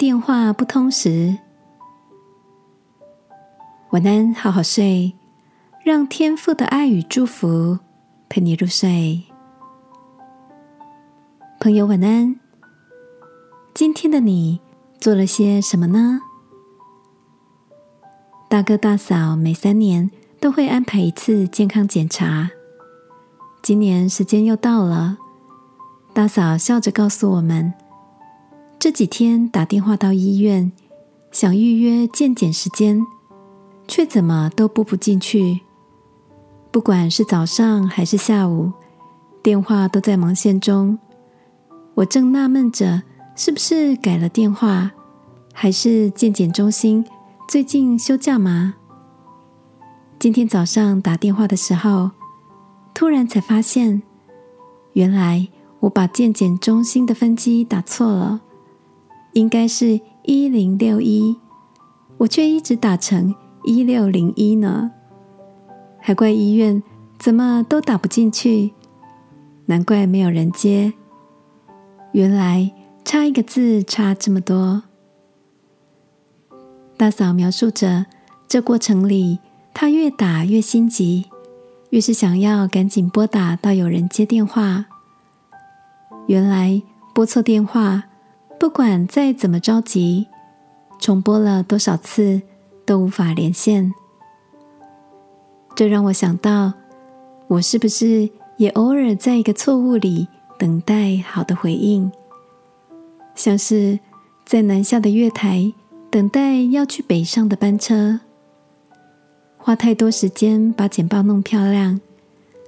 电话不通时，晚安，好好睡，让天父的爱与祝福陪你入睡。朋友，晚安。今天的你做了些什么呢？大哥大嫂每三年都会安排一次健康检查，今年时间又到了。大嫂笑着告诉我们，这几天打电话到医院，想预约健检时间，却怎么都拨不进去。不管是早上还是下午，电话都在忙线中。我正纳闷着，是不是改了电话，还是健检中心最近休假吗？今天早上打电话的时候，突然才发现，原来。我把健检中心的分机打错了，应该是一零六一，我却一直打成一六零一呢，还怪医院怎么都打不进去，难怪没有人接，原来差一个字差这么多。大嫂描述着这过程里，她越打越心急，越是想要赶紧拨打到有人接电话。原来拨错电话，不管再怎么着急，重播了多少次都无法连线。这让我想到，我是不是也偶尔在一个错误里等待好的回应？像是在南下的月台等待要去北上的班车，花太多时间把简报弄漂亮，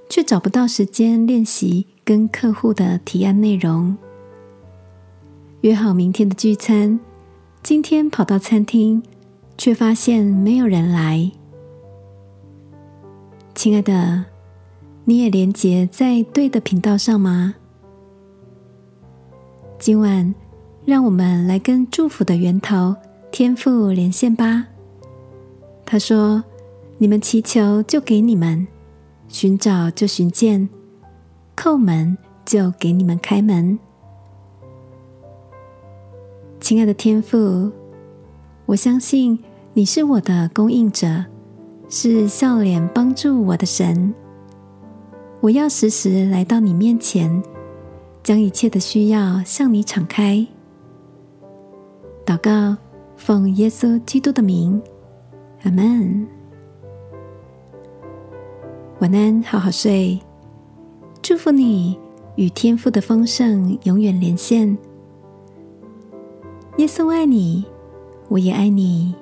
却找不到时间练习。跟客户的提案内容约好明天的聚餐，今天跑到餐厅，却发现没有人来。亲爱的，你也连接在对的频道上吗？今晚，让我们来跟祝福的源头天父连线吧。他说：“你们祈求，就给你们；寻找，就寻见。”叩门就给你们开门，亲爱的天父，我相信你是我的供应者，是笑脸帮助我的神。我要时时来到你面前，将一切的需要向你敞开。祷告，奉耶稣基督的名，阿门。晚安，好好睡。祝福你与天父的丰盛永远连线。耶稣爱你，我也爱你。